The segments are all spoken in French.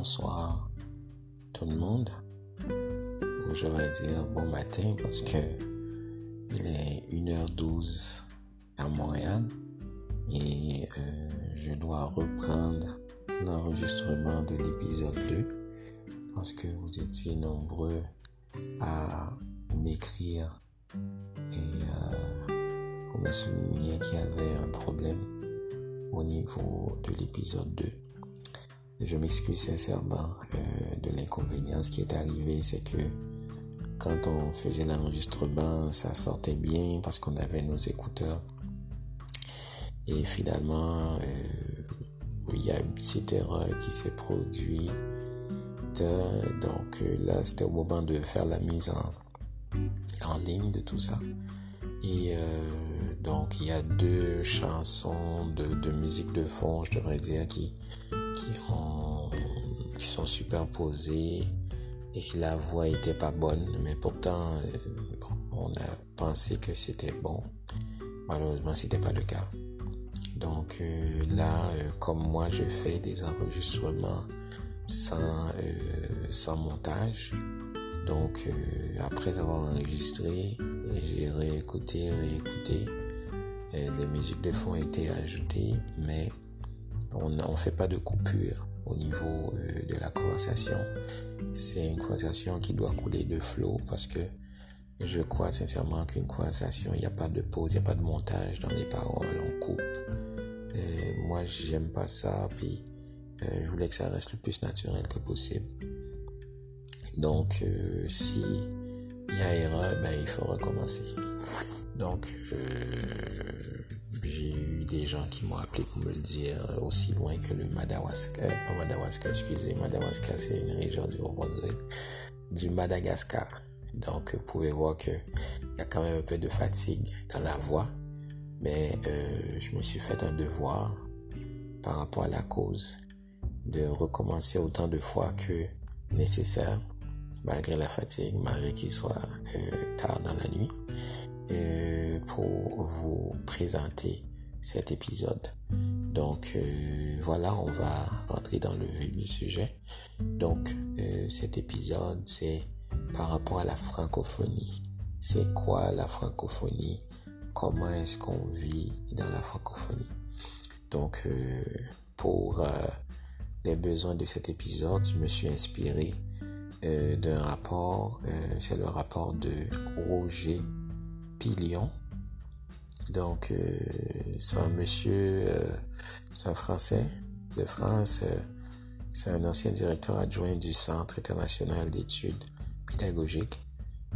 bonsoir tout le monde. Ou je vais dire bon matin parce que il est 1h12 à Montréal et euh, je dois reprendre l'enregistrement de l'épisode 2 parce que vous étiez nombreux à m'écrire et euh, me souligner qu'il y avait un problème au niveau de l'épisode 2. Je m'excuse sincèrement euh, de l'inconvénient. Qui est arrivé, c'est que quand on faisait l'enregistrement, ça sortait bien parce qu'on avait nos écouteurs. Et finalement, euh, il y a une petite erreur qui s'est produite. Donc euh, là, c'était au moment de faire la mise en, ligne de tout ça. Et donc, il y a deux chansons de, de musique de fond, je devrais dire, qui, qui sont superposées et la voix était pas bonne, mais pourtant euh, on a pensé que c'était bon. Malheureusement, c'était pas le cas. Donc euh, là, euh, comme moi, je fais des enregistrements sans, sans montage. Donc après avoir enregistré, j'ai réécouté, réécouté. les musiques de fond étaient ajoutées, mais on ne fait pas de coupure au niveau euh, de la conversation. C'est une conversation qui doit couler de flot parce que je crois sincèrement qu'une conversation, il n'y a pas de pause, il n'y a pas de montage dans les paroles, on coupe. Et moi, j'aime pas ça, puis euh, je voulais que ça reste le plus naturel que possible. Donc, euh, si il y a erreur, ben, il faut recommencer. Donc, j'ai eu des gens qui m'ont appelé pour me le dire aussi loin que le Madawaska, pas Madawaska, excusez, Madawaska c'est une région du du Madagascar. Donc vous pouvez voir que il y a quand même un peu de fatigue dans la voix, mais euh, je me suis fait un devoir par rapport à la cause de recommencer autant de fois que nécessaire, malgré la fatigue, malgré qu'il soit euh, tard dans la nuit. Euh, pour vous présenter cet épisode. Donc euh, voilà, on va rentrer dans le vif du sujet. Donc euh, cet épisode, c'est par rapport à la francophonie. C'est quoi la francophonie? Comment est-ce qu'on vit dans la francophonie? Donc pour les besoins de cet épisode, je me suis inspiré d'un rapport, c'est le rapport de Roger Pillion. Donc, euh, c'est un monsieur, euh, c'est un Français de France. Euh, c'est un ancien directeur adjoint du Centre international d'études pédagogiques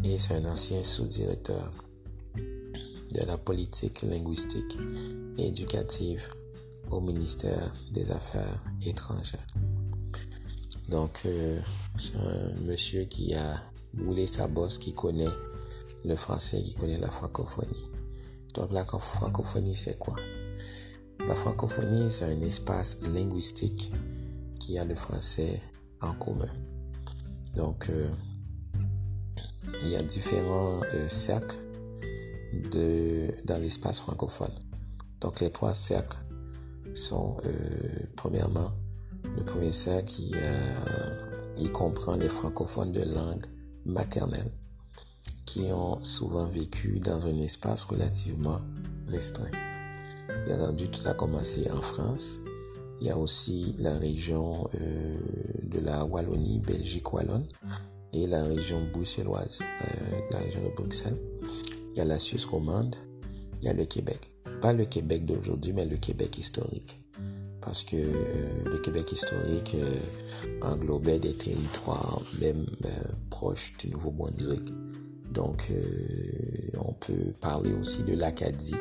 et c'est un ancien sous-directeur de la politique linguistique et éducative au ministère des Affaires étrangères. Donc, c'est un monsieur qui a boulé sa bosse, qui connaît le français qui connaît la francophonie. Donc la francophonie, c'est quoi? La francophonie, c'est un espace linguistique qui a le français en commun. Donc, euh, il y a différents euh, cercles de, dans l'espace francophone. Donc, les trois cercles sont, euh, premièrement, le premier cercle, qui il comprend les francophones de langue maternelle qui ont souvent vécu dans un espace relativement restreint. Bien entendu, tout a commencé en France. Il y a aussi la région euh, de la Wallonie, Belgique wallonne, et la région bruxelloise, euh, la région de Bruxelles. Il y a la Suisse romande, il y a le Québec. Pas le Québec d'aujourd'hui, mais le Québec historique. Parce que euh, le Québec historique englobait des territoires même proches du Nouveau-Brunswick. Donc, euh, on peut parler aussi de l'Acadie.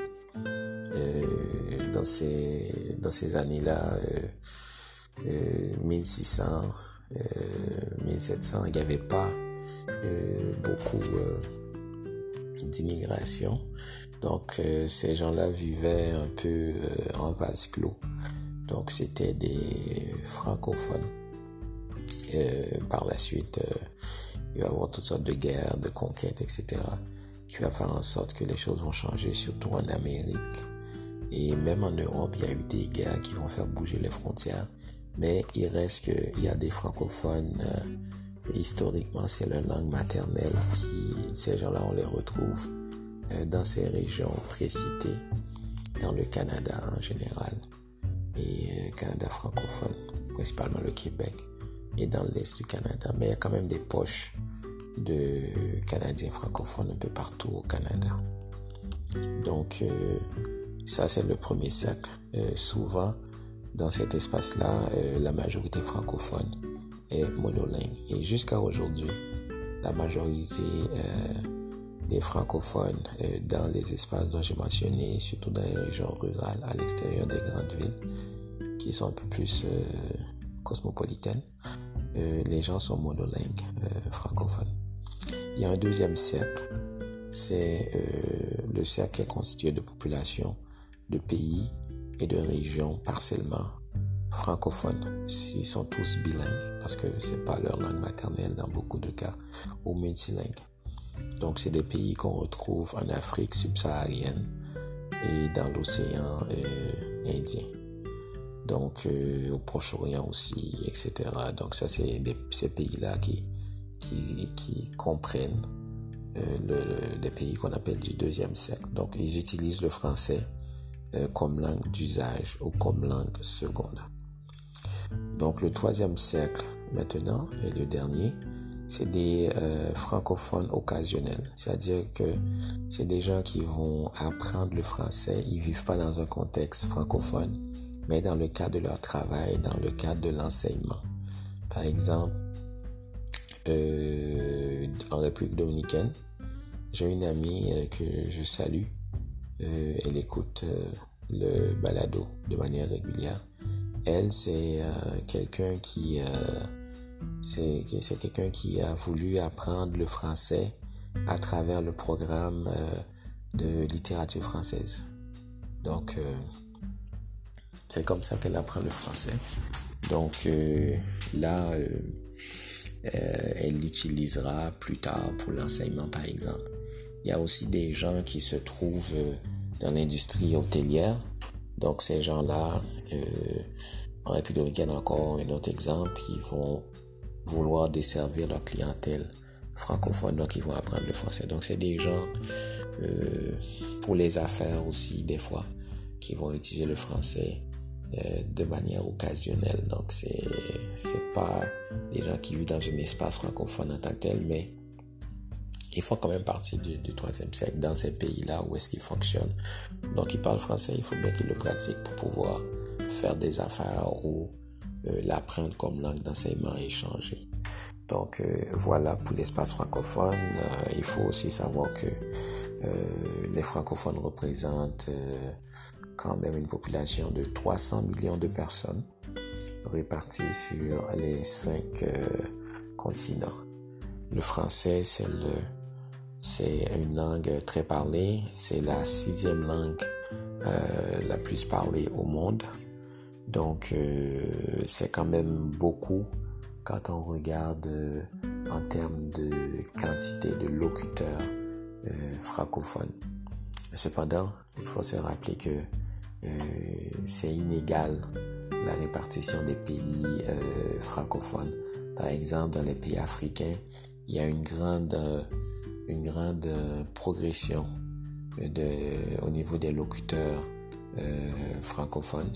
Euh, dans ces, années-là, 1600, euh, 1700, il n'y avait pas beaucoup d'immigration. Donc, ces gens-là vivaient un peu en vase clos. Donc, c'était des francophones. par la suite, il va y avoir toutes sortes de guerres, de conquêtes, etc. qui va faire en sorte que les choses vont changer, surtout en Amérique. Et même en Europe, il y a eu des guerres qui vont faire bouger les frontières. Mais il reste qu'il y a des francophones, historiquement, c'est leur langue maternelle qui, ces gens-là, on les retrouve dans ces régions précitées, dans le Canada en général, et Canada francophone, principalement le Québec, et dans l'Est du Canada. Mais il y a quand même des poches de Canadiens francophones un peu partout au Canada. Donc, euh, ça, c'est le premier cercle. Euh, souvent, dans cet espace-là, euh, la majorité francophone est monolingue. Et jusqu'à aujourd'hui, la majorité des francophones dans les espaces dont j'ai mentionné, surtout dans les régions rurales, à l'extérieur des grandes villes, qui sont un peu plus cosmopolitaines, les gens sont monolingues francophones. Il y a un deuxième cercle, c'est euh, le cercle est constitué de populations de pays et de régions partiellement francophones. Ils sont tous bilingues parce que c'est pas leur langue maternelle dans beaucoup de cas ou multilingues. Donc c'est des pays qu'on retrouve en Afrique subsaharienne et dans l'océan euh, Indien. Donc euh, au Proche-Orient aussi, etc. Donc ça c'est ces pays-là qui qui, comprennent euh, les pays qu'on appelle du deuxième siècle. Donc, ils utilisent le français euh, comme langue d'usage ou comme langue seconde. Donc, le troisième siècle maintenant, et le dernier, c'est des francophones occasionnels. C'est-à-dire que c'est des gens qui vont apprendre le français. Ils vivent pas dans un contexte francophone, mais dans le cadre de leur travail, dans le cadre de l'enseignement. Par exemple, euh, en République dominicaine. J'ai une amie euh, que je salue. Euh, elle écoute le balado de manière régulière. Elle, c'est quelqu'un qui c'est quelqu'un qui a voulu apprendre le français à travers le programme de littérature française. Donc, c'est comme ça qu'elle apprend le français. Donc, là, euh, elle l'utilisera plus tard pour l'enseignement, par exemple. Il y a aussi des gens qui se trouvent euh, dans l'industrie hôtelière. Donc ces gens-là, euh, en République dominicaine encore un autre exemple, ils vont vouloir desservir leur clientèle francophone, donc ils vont apprendre le français. Donc c'est des gens euh, pour les affaires aussi des fois qui vont utiliser le français euh, de manière occasionnelle. Donc, c'est, c'est pas des gens qui vivent dans un espace francophone en tant que tel, mais ils font quand même partie du, troisième siècle dans ces pays-là où est-ce qu'ils fonctionnent. Donc, ils parlent français, il faut bien qu'ils le pratiquent pour pouvoir faire des affaires ou euh, l'apprendre comme langue d'enseignement et échanger. Donc euh, voilà pour l'espace francophone. il faut aussi savoir que les francophones représentent quand même une population de 300 millions de personnes réparties sur les cinq euh, continents. Le français, c'est une langue très parlée. C'est la sixième langue euh, la plus parlée au monde. Donc, euh, c'est quand même beaucoup quand on regarde en termes de quantité de locuteurs francophones. Cependant, il faut se rappeler que euh, c'est inégal la répartition des pays euh, francophones. Par exemple, dans les pays africains, il y a une grande, une grande progression au niveau des locuteurs euh, francophones,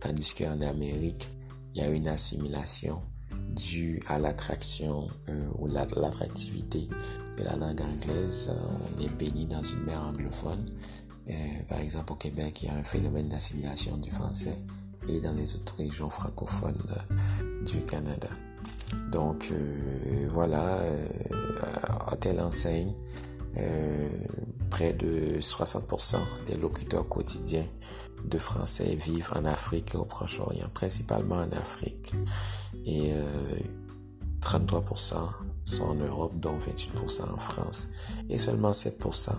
tandis qu'en Amérique, il y a une assimilation due à l'attraction ou l'attractivité de la langue anglaise. On est béni dans une mer anglophone euh, par exemple, au Québec, il y a un phénomène d'assimilation du français et dans les autres régions francophones euh, du Canada. Donc euh, voilà, à telle enseigne, près de 60% des locuteurs quotidiens de français vivent en Afrique et au Proche-Orient, principalement en Afrique. Et 33% sont en Europe, dont 28% en France. Et seulement 7%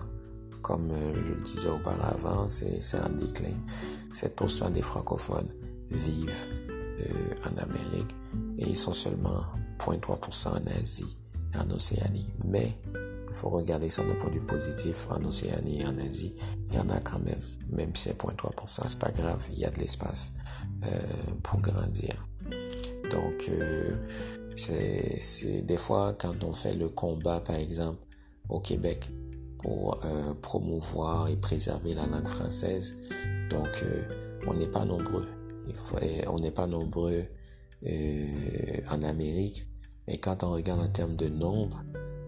comme euh, je le disais auparavant, c'est en déclin. 7% des francophones vivent euh, en Amérique et ils sont seulement 0.3% en Asie et en Océanie. Mais il faut regarder ça d'un point de vue positif. En Océanie et en Asie, il y en a quand même. Même si c'est 0.3%, c'est pas grave, il y a de l'espace euh, pour grandir. Donc, c'est des fois quand on fait le combat, par exemple, au Québec, pour promouvoir et préserver la langue française. Donc, on n'est pas nombreux. on n'est pas nombreux en Amérique. Et quand on regarde en termes de nombre,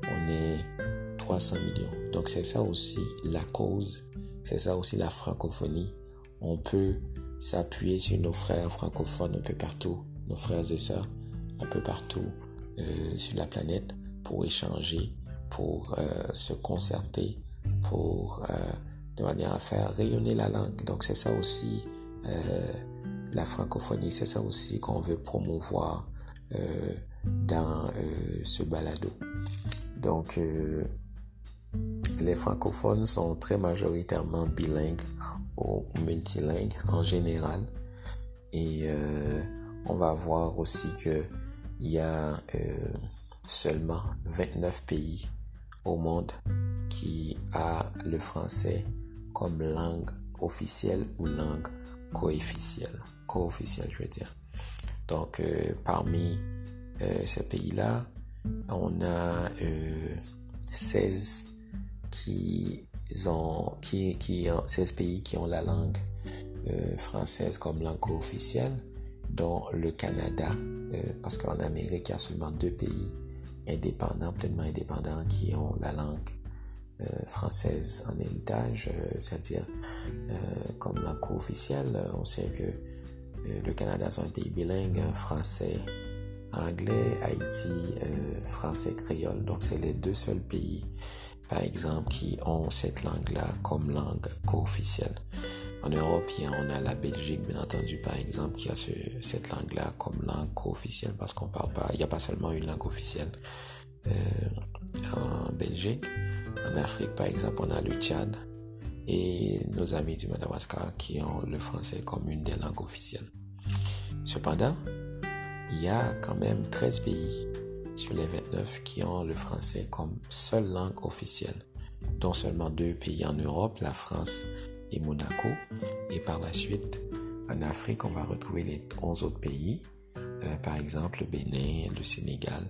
on est 300 millions. Donc c'est ça aussi la cause, c'est ça aussi la francophonie. On peut s'appuyer sur nos frères francophones un peu partout, nos frères et sœurs un peu partout euh, sur la planète pour échanger, pour euh, se concerter, pour euh, de manière à faire rayonner la langue. Donc c'est ça aussi la francophonie, c'est ça aussi qu'on veut promouvoir dans ce balado. Donc les francophones sont très majoritairement bilingues ou multilingues en général. Et euh, on va voir aussi que il y a euh, seulement 29 pays au monde qui a le français comme langue officielle ou langue co-officielle. Co-officielle, je veux dire. Donc, euh, parmi ces pays-là, on a 16 qui ont, qui, qui ont 16 pays qui ont la langue euh, française comme langue officielle, dont le Canada, euh, parce qu'en Amérique, il y a seulement deux pays indépendants, pleinement indépendants, qui ont la langue euh, française en héritage, c'est-à-dire comme langue officielle. On sait que le Canada est un pays bilingue, français, anglais, Haïti, français, créole. Donc, c'est les deux seuls pays par exemple, qui ont cette langue-là comme langue co-officielle. En Europe, on a la Belgique, bien entendu, par exemple, qui a cette langue-là comme langue co-officielle parce qu'on parle pas, il n'y a pas seulement une langue officielle euh, en Belgique. En Afrique, par exemple, on a le Tchad et nos amis du Madagascar qui ont le français comme une des langues officielles. Cependant, il y a quand même 13 pays sur les 29 qui ont le français comme seule langue officielle, dont seulement deux pays en Europe, la France et Monaco. Et par la suite, en Afrique, on va retrouver les 11 autres pays, euh, par exemple le Bénin, le Sénégal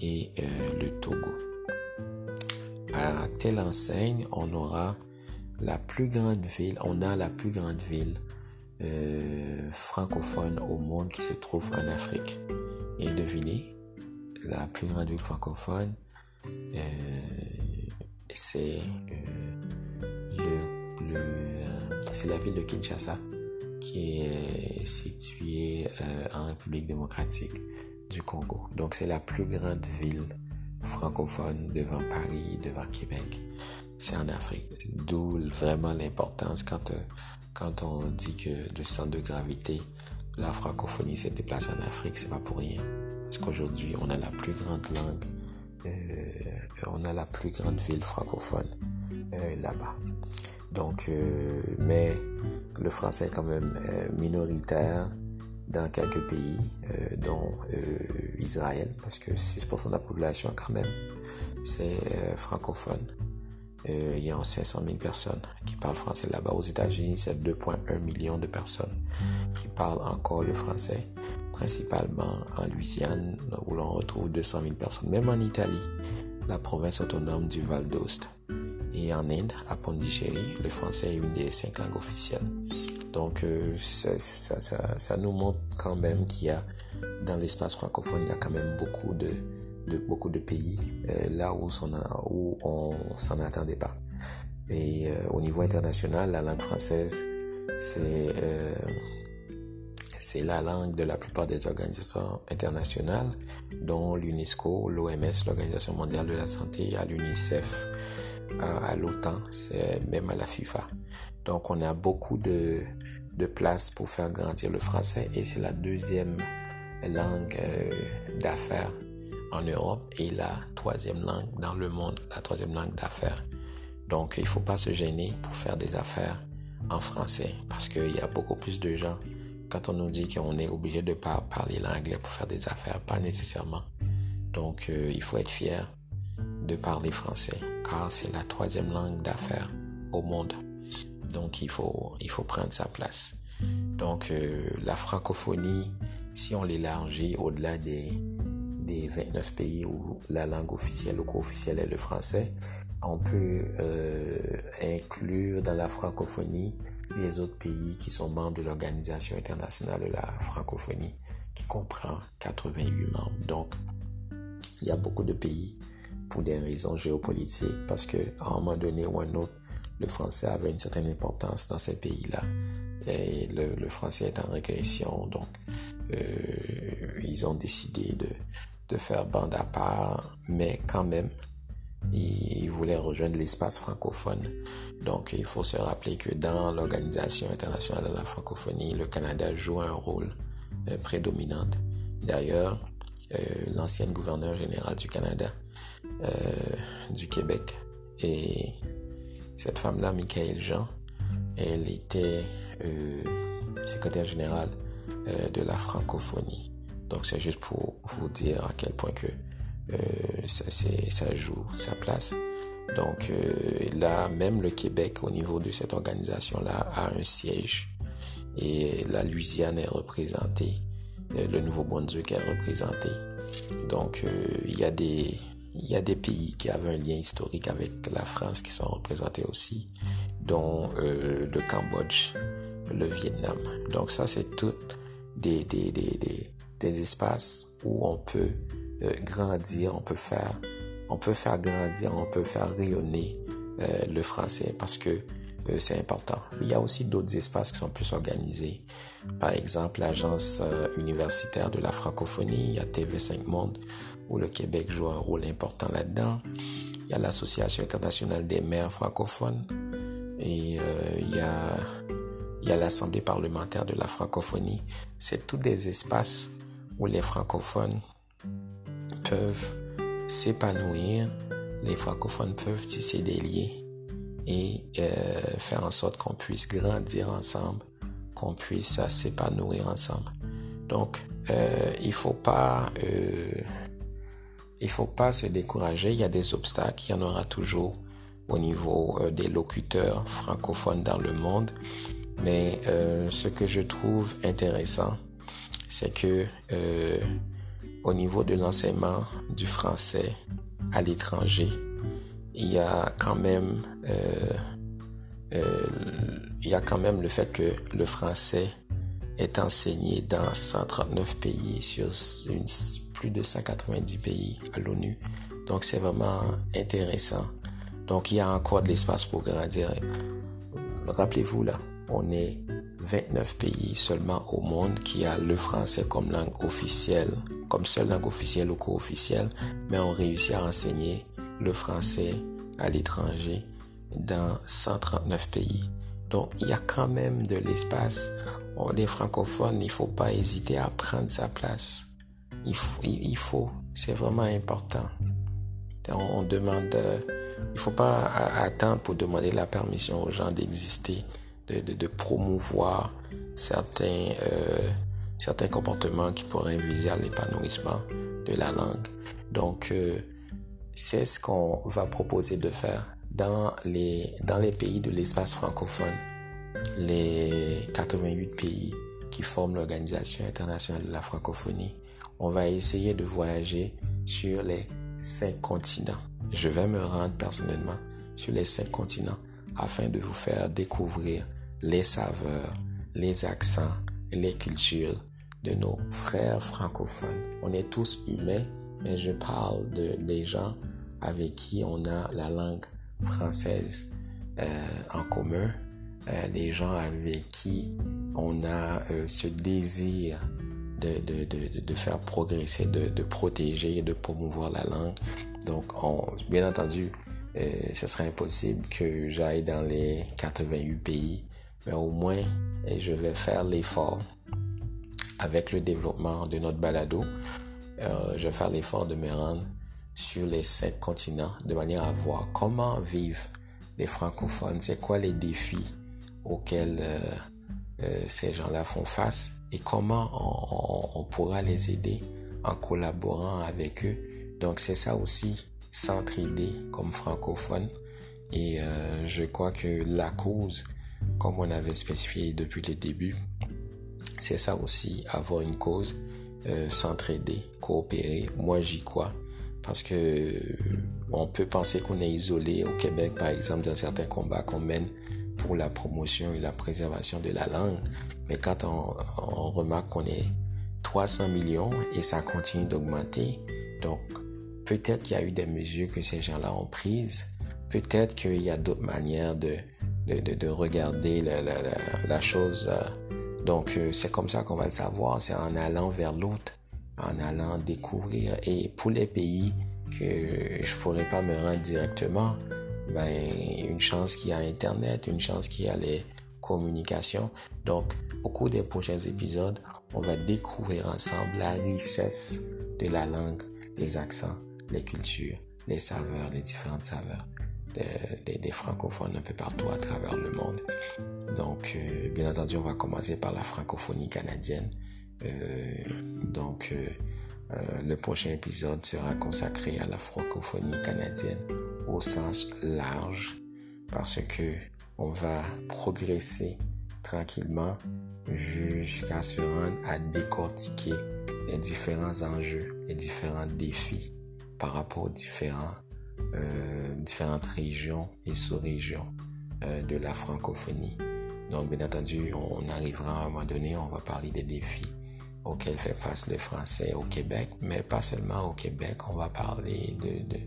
et euh, le Togo. À telle enseigne, on aura la plus grande ville, on a la plus grande ville euh, francophone au monde qui se trouve en Afrique. Et devinez, la plus grande ville francophone, euh, c'est euh, euh, c'est la ville de Kinshasa qui est située en République démocratique du Congo. Donc c'est la plus grande ville francophone devant Paris, devant Québec. C'est en Afrique. D'où vraiment l'importance quand, on dit que le centre de gravité, la francophonie se déplace en Afrique, c'est pas pour rien. Parce qu'aujourd'hui, on a la plus grande langue, euh, on a la plus grande ville francophone euh, là-bas. Donc, euh, mais le français est quand même minoritaire dans quelques pays, dont Israël, parce que 6% de la population quand même, c'est francophone. Il y a 500 000 personnes qui parlent français là-bas. Aux États-Unis, c'est 2,1 millions de personnes qui parlent encore le français principalement en Louisiane, où l'on retrouve 200 000 personnes, même en Italie, la province autonome du Val d'Ost. Et en Inde, à Pondichéry, le français est une des cinq langues officielles. Donc, euh, ça, ça, ça, ça, nous montre quand même qu'il y a, dans l'espace francophone, il y a quand même beaucoup de, de beaucoup de pays euh, là où, on, a, on s'en attendait pas. Et euh, au niveau international, la langue française, c'est c'est la langue de la plupart des organisations internationales, dont l'UNESCO, l'OMS, l'Organisation mondiale de la santé, à l'UNICEF, à, l'OTAN, même à la FIFA. Donc on a beaucoup de, de place pour faire grandir le français et c'est la deuxième langue euh, d'affaires en Europe et la troisième langue dans le monde, la troisième langue d'affaires. Donc il faut pas se gêner pour faire des affaires en français parce qu'il y a beaucoup plus de gens quand on nous dit qu'on est obligé de parler l'anglais pour faire des affaires, pas nécessairement. Donc, euh, il faut être fier de parler français, car c'est la troisième langue d'affaires au monde. Donc, il faut, il faut prendre sa place. Donc, euh, la francophonie, si on l'élargit au-delà des, des 29 pays où la langue officielle ou co-officielle est le français, on peut euh, inclure dans la francophonie les autres pays qui sont membres de l'Organisation internationale de la francophonie, qui comprend 88 membres. Donc, il y a beaucoup de pays pour des raisons géopolitiques, parce que à un moment donné ou un autre, le français avait une certaine importance dans ces pays-là. Et le, français est en régression, donc ils ont décidé de, faire bande à part, mais quand même, ils voulaient rejoindre l'espace francophone. Donc, il faut se rappeler que dans l'Organisation internationale de la francophonie, le Canada joue un rôle euh, prédominant. D'ailleurs, euh, l'ancienne gouverneure générale du Canada, euh, du Québec, et cette femme-là, Michael Jean, elle était secrétaire générale de la francophonie. Donc, c'est juste pour vous dire à quel point que euh, ça, joue sa place. Donc euh, là, même le Québec, au niveau de cette organisation-là, a un siège. Et la Louisiane est représentée. Euh, le Nouveau-Brunswick est représenté. Donc il y a des il y a des pays qui avaient un lien historique avec la France qui sont représentés aussi, dont le Cambodge, le Vietnam. Donc ça, c'est tout des, des, des, des, des espaces où on peut euh, grandir, on peut faire, on peut faire grandir, on peut faire rayonner euh, le français parce que euh, c'est important. Il y a aussi d'autres espaces qui sont plus organisés. Par exemple, l'agence universitaire de la francophonie, il y a TV5 Monde où le Québec joue un rôle important là-dedans. Il y a l'Association internationale des maires francophones et il y a il y a l'Assemblée parlementaire de la francophonie. C'est tous des espaces où les francophones peuvent s'épanouir, les francophones peuvent tisser des liens et euh, faire en sorte qu'on puisse grandir ensemble, qu'on puisse s'épanouir ensemble. Donc, euh, il faut euh, faut pas se décourager. Il y a des obstacles, il y en aura toujours au niveau des locuteurs francophones dans le monde. Mais euh, ce que je trouve intéressant, c'est que au niveau de l'enseignement du français à l'étranger, il y a quand même euh, euh, il y a quand même le fait que le français est enseigné dans 139 pays sur plus de 190 pays à l'ONU. Donc c'est vraiment intéressant. Donc il y a encore de l'espace pour grandir. Rappelez-vous là, on est 29 pays seulement au monde qui a le français comme langue officielle, comme seule langue officielle ou co-officielle, mais on réussit à enseigner le français à l'étranger dans 139 pays. Donc il y a quand même de l'espace. On est francophone, il faut pas hésiter à prendre sa place. Il faut, c'est vraiment important. On, demande, euh, il faut pas attendre pour demander la permission aux gens d'exister de, promouvoir certains, euh, certains comportements qui pourraient viser à l'épanouissement de la langue. Donc, euh, c'est ce qu'on va proposer de faire dans les, dans les pays de l'espace francophone, les 88 pays qui forment l'Organisation internationale de la francophonie. On va essayer de voyager sur les cinq continents. Je vais me rendre personnellement sur les cinq continents afin de vous faire découvrir les saveurs, les accents, les cultures de nos frères francophones. On est tous humains, mais je parle de des gens avec qui on a la langue française euh, en commun, euh, des gens avec qui on a euh, ce désir de, de, de, de faire progresser, de, de protéger et de promouvoir la langue. Donc, on, bien entendu, euh, ce serait impossible que j'aille dans les 88 pays mais au moins, je vais faire l'effort avec le développement de notre balado. Euh, je vais faire l'effort de me rendre sur les cinq continents de manière à voir comment vivent les francophones, c'est quoi les défis auxquels euh, euh, ces gens-là font face et comment on, on, pourra les aider en collaborant avec eux. Donc c'est ça aussi, s'entraider comme francophone. Et je crois que la cause comme on avait spécifié depuis le début, C'est ça aussi, avoir une cause, s'entraider, coopérer. Moi, j'y crois. Parce que on peut penser qu'on est isolé au Québec, par exemple, dans certains combats qu'on mène pour la promotion et la préservation de la langue. Mais quand on remarque qu'on est 300 millions et ça continue d'augmenter, donc peut-être qu'il y a eu des mesures que ces gens-là ont prises. Peut-être qu'il y a d'autres manières de, de, de, de regarder la, la, chose. Euh. Donc euh, c'est comme ça qu'on va le savoir, c'est en allant vers l'autre, en allant découvrir. Et pour les pays que je pourrais pas me rendre directement, ben, une chance qu'il y a Internet, une chance qu'il y a les communications. Donc, au cours des prochains épisodes, on va découvrir ensemble la richesse de la langue, les accents, les cultures, les saveurs, les différentes saveurs des, des, francophones un peu partout à travers le monde. Donc, euh, bien entendu, on va commencer par la francophonie canadienne. Euh, donc, euh, euh, le prochain épisode sera consacré à la francophonie canadienne au sens large parce que on va progresser tranquillement jusqu'à se rendre à décortiquer les différents enjeux, les différents défis par rapport aux différents, euh, différentes régions et sous-régions euh, de la francophonie. Donc, bien entendu, on arrivera à un moment donné, on va parler des défis auxquels fait face le français au Québec, mais pas seulement au Québec, on va parler de, de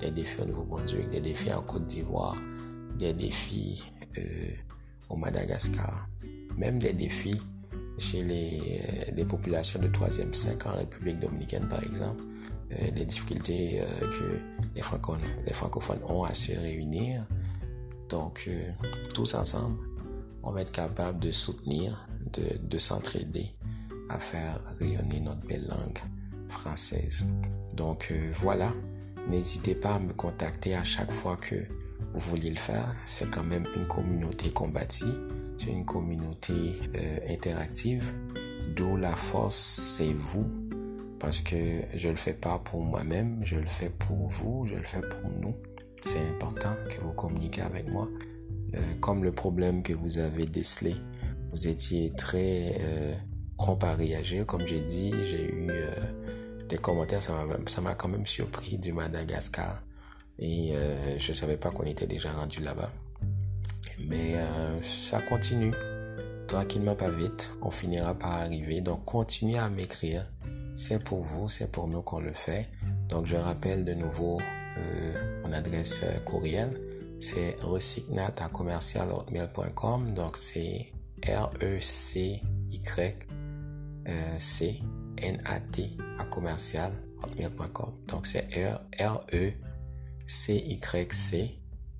des défis au Nouveau-Brunswick, des défis en Côte d'Ivoire, des défis euh, au Madagascar, même des défis chez les, populations de troisième cercle en République dominicaine, par exemple, euh, des difficultés euh, que les francophones, les francophones ont à se réunir. Donc, euh, tous ensemble, on va être capable de soutenir, de, de s'entraider à faire rayonner notre belle langue française. Donc euh, voilà, n'hésitez pas à me contacter à chaque fois que vous vouliez le faire. C'est quand même une communauté combative, c'est une communauté euh, interactive, d'où la force c'est vous. Parce que je le fais pas pour moi-même, je le fais pour vous, je le fais pour nous. C'est important que vous communiquiez avec moi. Euh, comme le problème que vous avez décelé, vous étiez très euh, prompt à réagir. Comme j'ai dit, j'ai eu euh, des commentaires, ça m'a quand même surpris du Madagascar. Et euh, je savais pas qu'on était déjà rendu là-bas. Mais ça continue. Tranquillement, pas vite. On finira par arriver. Donc, continuez à m'écrire. C'est pour vous, c'est pour nous qu'on le fait. Donc, je rappelle de nouveau euh, mon adresse euh, courriel. C'est recycnat. Donc, c'est R-E-C-Y euh, C N A T à commercial hotmail.com. Donc c'est R R E C Y C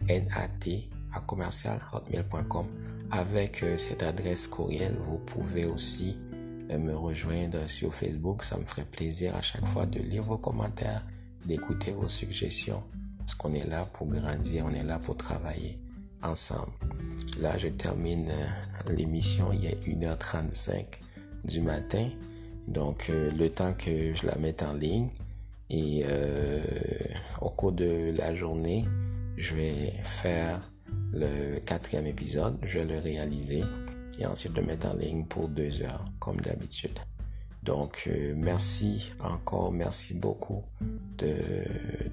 N A T à commercial hotmail.com. Avec euh, cette adresse courriel, vous pouvez aussi euh, me rejoindre sur Facebook. Ça me ferait plaisir à chaque fois de lire vos commentaires, d'écouter vos suggestions. Parce qu'on est là pour grandir, on est là pour travailler ensemble. Là, je termine l'émission. Il est 1h35 du matin. Donc, euh, le temps que je la mette en ligne et euh, au cours de la journée, je vais faire le quatrième épisode, je vais le réaliser et ensuite le mettre en ligne pour deux heures, comme d'habitude. Donc, euh, merci encore, merci beaucoup de,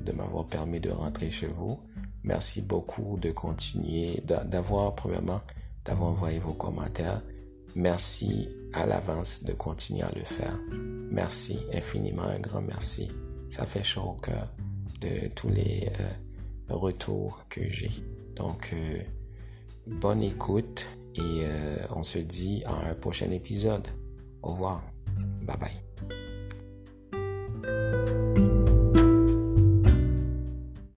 de m'avoir permis de rentrer chez vous. Merci beaucoup de continuer, d'avoir, premièrement, d'avoir envoyé vos commentaires. Merci à l'avance de continuer à le faire. Merci infiniment, un grand merci. Ça fait chaud au cœur de tous les euh, retours que j'ai. Donc, euh, bonne écoute et euh, on se dit à un prochain épisode. Au revoir. Bye bye.